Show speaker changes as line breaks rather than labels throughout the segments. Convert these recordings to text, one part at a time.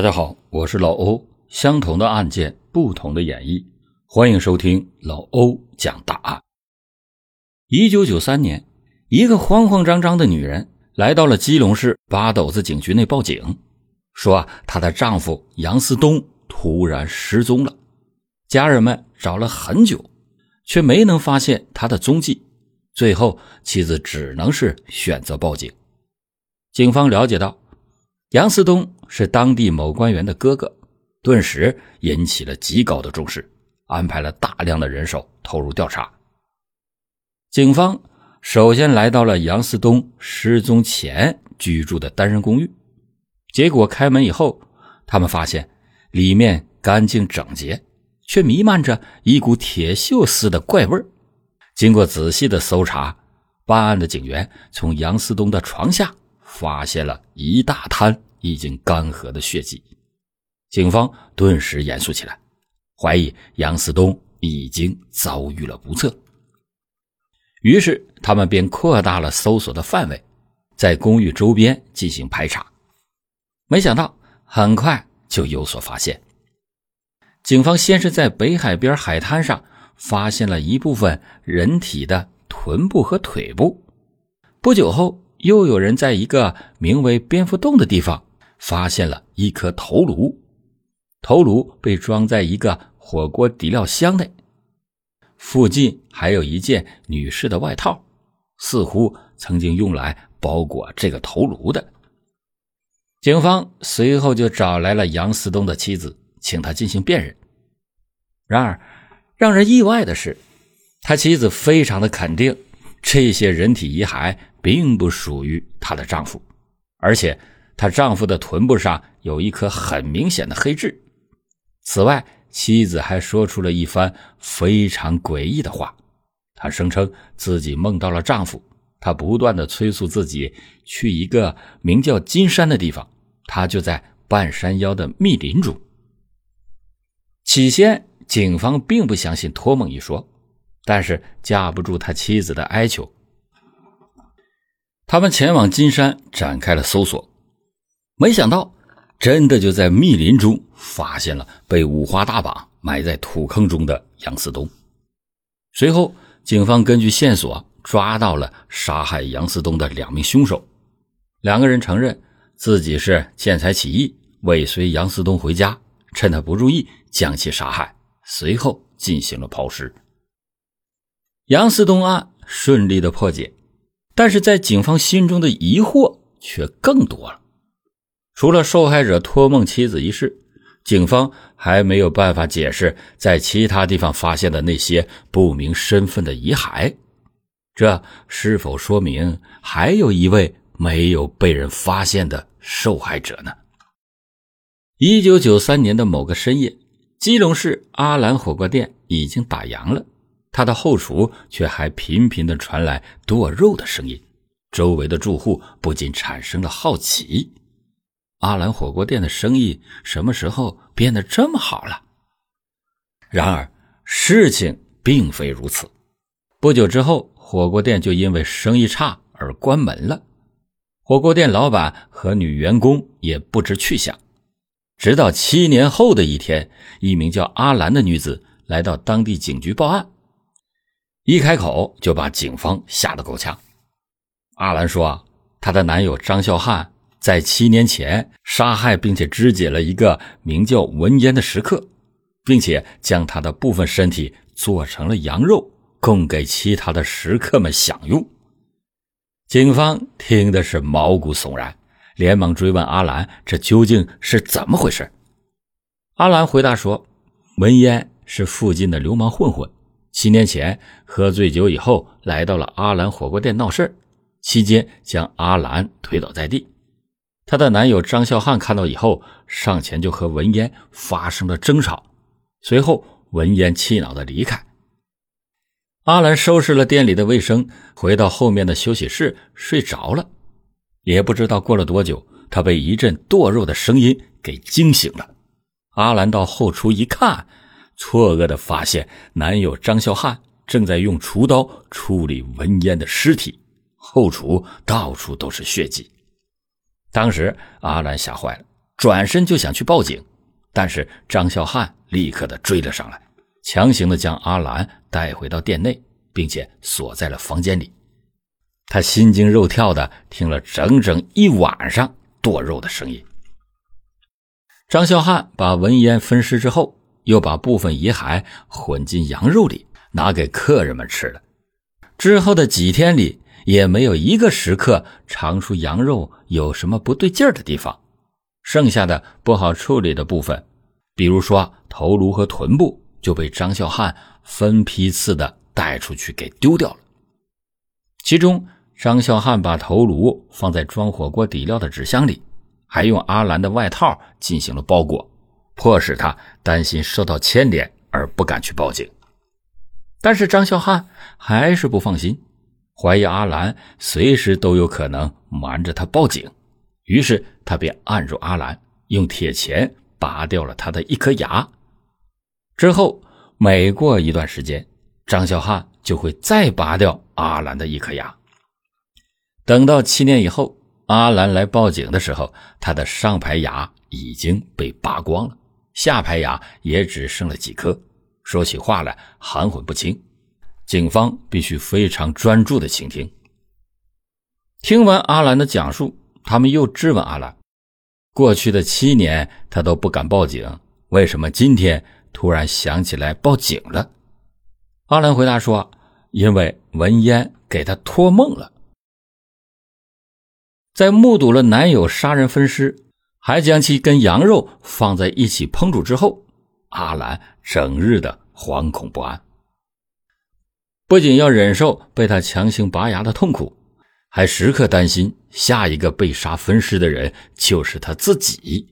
大家好，我是老欧。相同的案件，不同的演绎，欢迎收听老欧讲大案。一九九三年，一个慌慌张张的女人来到了基隆市八斗子警局内报警，说她的丈夫杨思东突然失踪了。家人们找了很久，却没能发现他的踪迹。最后，妻子只能是选择报警。警方了解到，杨思东。是当地某官员的哥哥，顿时引起了极高的重视，安排了大量的人手投入调查。警方首先来到了杨思东失踪前居住的单人公寓，结果开门以后，他们发现里面干净整洁，却弥漫着一股铁锈似的怪味经过仔细的搜查，办案的警员从杨思东的床下发现了一大滩。已经干涸的血迹，警方顿时严肃起来，怀疑杨思东已经遭遇了不测。于是，他们便扩大了搜索的范围，在公寓周边进行排查。没想到，很快就有所发现。警方先是在北海边海滩上发现了一部分人体的臀部和腿部，不久后，又有人在一个名为“蝙蝠洞”的地方。发现了一颗头颅，头颅被装在一个火锅底料箱内，附近还有一件女士的外套，似乎曾经用来包裹这个头颅的。警方随后就找来了杨思东的妻子，请他进行辨认。然而，让人意外的是，他妻子非常的肯定，这些人体遗骸并不属于她的丈夫，而且。她丈夫的臀部上有一颗很明显的黑痣。此外，妻子还说出了一番非常诡异的话。她声称自己梦到了丈夫，她不断的催促自己去一个名叫金山的地方，他就在半山腰的密林中。起先，警方并不相信托梦一说，但是架不住他妻子的哀求，他们前往金山展开了搜索。没想到，真的就在密林中发现了被五花大绑埋在土坑中的杨思东。随后，警方根据线索抓到了杀害杨思东的两名凶手。两个人承认自己是见财起意，尾随杨思东回家，趁他不注意将其杀害，随后进行了抛尸。杨思东案顺利的破解，但是在警方心中的疑惑却更多了。除了受害者托梦妻子一事，警方还没有办法解释在其他地方发现的那些不明身份的遗骸。这是否说明还有一位没有被人发现的受害者呢？一九九三年的某个深夜，基隆市阿兰火锅店已经打烊了，他的后厨却还频频的传来剁肉的声音，周围的住户不禁产生了好奇。阿兰火锅店的生意什么时候变得这么好了？然而事情并非如此。不久之后，火锅店就因为生意差而关门了。火锅店老板和女员工也不知去向。直到七年后的一天，一名叫阿兰的女子来到当地警局报案，一开口就把警方吓得够呛。阿兰说：“她的男友张孝汉。”在七年前杀害并且肢解了一个名叫文烟的食客，并且将他的部分身体做成了羊肉，供给其他的食客们享用。警方听的是毛骨悚然，连忙追问阿兰：“这究竟是怎么回事？”阿兰回答说：“文烟是附近的流氓混混，七年前喝醉酒以后来到了阿兰火锅店闹事期间将阿兰推倒在地。”她的男友张孝汉看到以后，上前就和文嫣发生了争吵，随后文嫣气恼的离开。阿兰收拾了店里的卫生，回到后面的休息室睡着了。也不知道过了多久，她被一阵剁肉的声音给惊醒了。阿兰到后厨一看，错愕的发现男友张孝汉正在用厨刀处理文嫣的尸体，后厨到处都是血迹。当时阿兰吓坏了，转身就想去报警，但是张孝汉立刻的追了上来，强行的将阿兰带回到店内，并且锁在了房间里。他心惊肉跳的听了整整一晚上剁肉的声音。张孝汉把文烟分尸之后，又把部分遗骸混进羊肉里，拿给客人们吃了。之后的几天里，也没有一个食客尝出羊肉有什么不对劲儿的地方。剩下的不好处理的部分，比如说头颅和臀部，就被张孝汉分批次的带出去给丢掉了。其中，张孝汉把头颅放在装火锅底料的纸箱里。还用阿兰的外套进行了包裹，迫使他担心受到牵连而不敢去报警。但是张孝汉还是不放心，怀疑阿兰随时都有可能瞒着他报警，于是他便按住阿兰，用铁钳拔掉了他的一颗牙。之后每过一段时间，张小汉就会再拔掉阿兰的一颗牙。等到七年以后。阿兰来报警的时候，他的上排牙已经被拔光了，下排牙也只剩了几颗，说起话来含混不清。警方必须非常专注的倾听。听完阿兰的讲述，他们又质问阿兰：过去的七年他都不敢报警，为什么今天突然想起来报警了？阿兰回答说：因为文烟给他托梦了。在目睹了男友杀人分尸，还将其跟羊肉放在一起烹煮之后，阿兰整日的惶恐不安，不仅要忍受被他强行拔牙的痛苦，还时刻担心下一个被杀分尸的人就是他自己。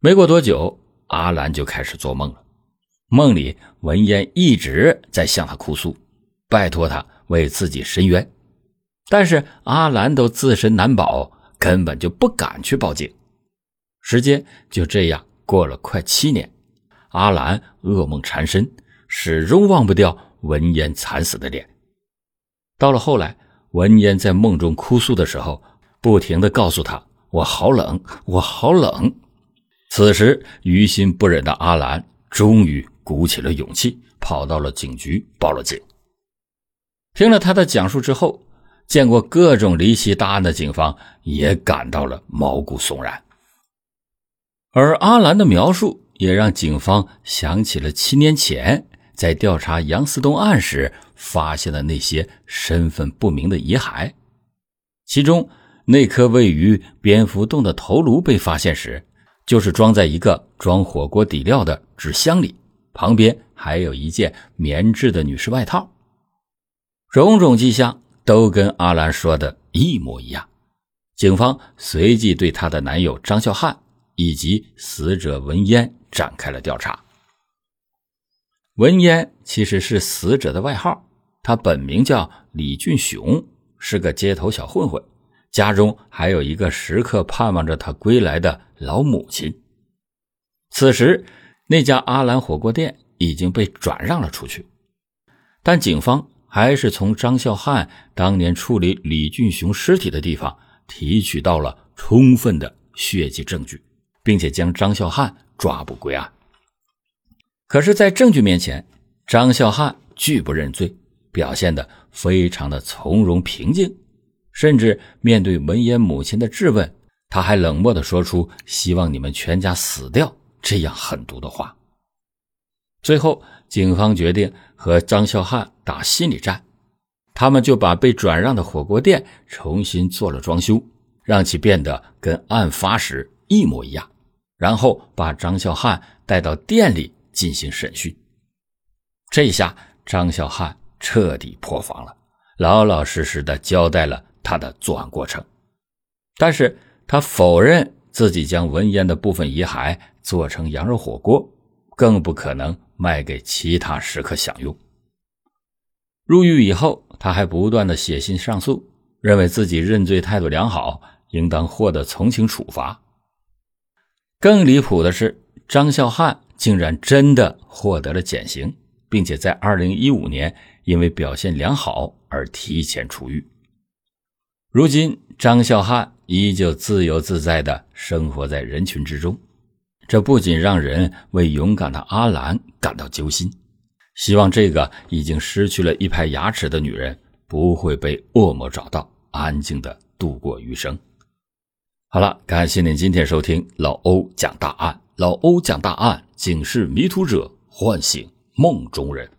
没过多久，阿兰就开始做梦了，梦里文烟一直在向他哭诉，拜托他为自己伸冤。但是阿兰都自身难保，根本就不敢去报警。时间就这样过了快七年，阿兰噩梦缠身，始终忘不掉文烟惨死的脸。到了后来，文烟在梦中哭诉的时候，不停的告诉他：“我好冷，我好冷。”此时于心不忍的阿兰终于鼓起了勇气，跑到了警局报了警。听了他的讲述之后。见过各种离奇大案的警方也感到了毛骨悚然，而阿兰的描述也让警方想起了七年前在调查杨思东案时发现的那些身份不明的遗骸。其中，那颗位于蝙蝠洞的头颅被发现时，就是装在一个装火锅底料的纸箱里，旁边还有一件棉质的女士外套。种种迹象。都跟阿兰说的一模一样，警方随即对她的男友张孝汉以及死者文烟展开了调查。文烟其实是死者的外号，他本名叫李俊雄，是个街头小混混，家中还有一个时刻盼望着他归来的老母亲。此时，那家阿兰火锅店已经被转让了出去，但警方。还是从张孝汉当年处理李俊雄尸体的地方提取到了充分的血迹证据，并且将张孝汉抓捕归案。可是，在证据面前，张孝汉拒不认罪，表现得非常的从容平静，甚至面对文言母亲的质问，他还冷漠地说出“希望你们全家死掉”这样狠毒的话。最后，警方决定和张孝汉打心理战，他们就把被转让的火锅店重新做了装修，让其变得跟案发时一模一样，然后把张孝汉带到店里进行审讯。这下张孝汉彻底破防了，老老实实的交代了他的作案过程，但是他否认自己将文烟的部分遗骸做成羊肉火锅，更不可能。卖给其他食客享用。入狱以后，他还不断的写信上诉，认为自己认罪态度良好，应当获得从轻处罚。更离谱的是，张孝汉竟然真的获得了减刑，并且在二零一五年因为表现良好而提前出狱。如今，张孝汉依旧自由自在的生活在人群之中，这不仅让人为勇敢的阿兰感到揪心，希望这个已经失去了一排牙齿的女人不会被恶魔找到，安静的度过余生。好了，感谢您今天收听老欧讲大案，老欧讲大案，警示迷途者，唤醒梦中人。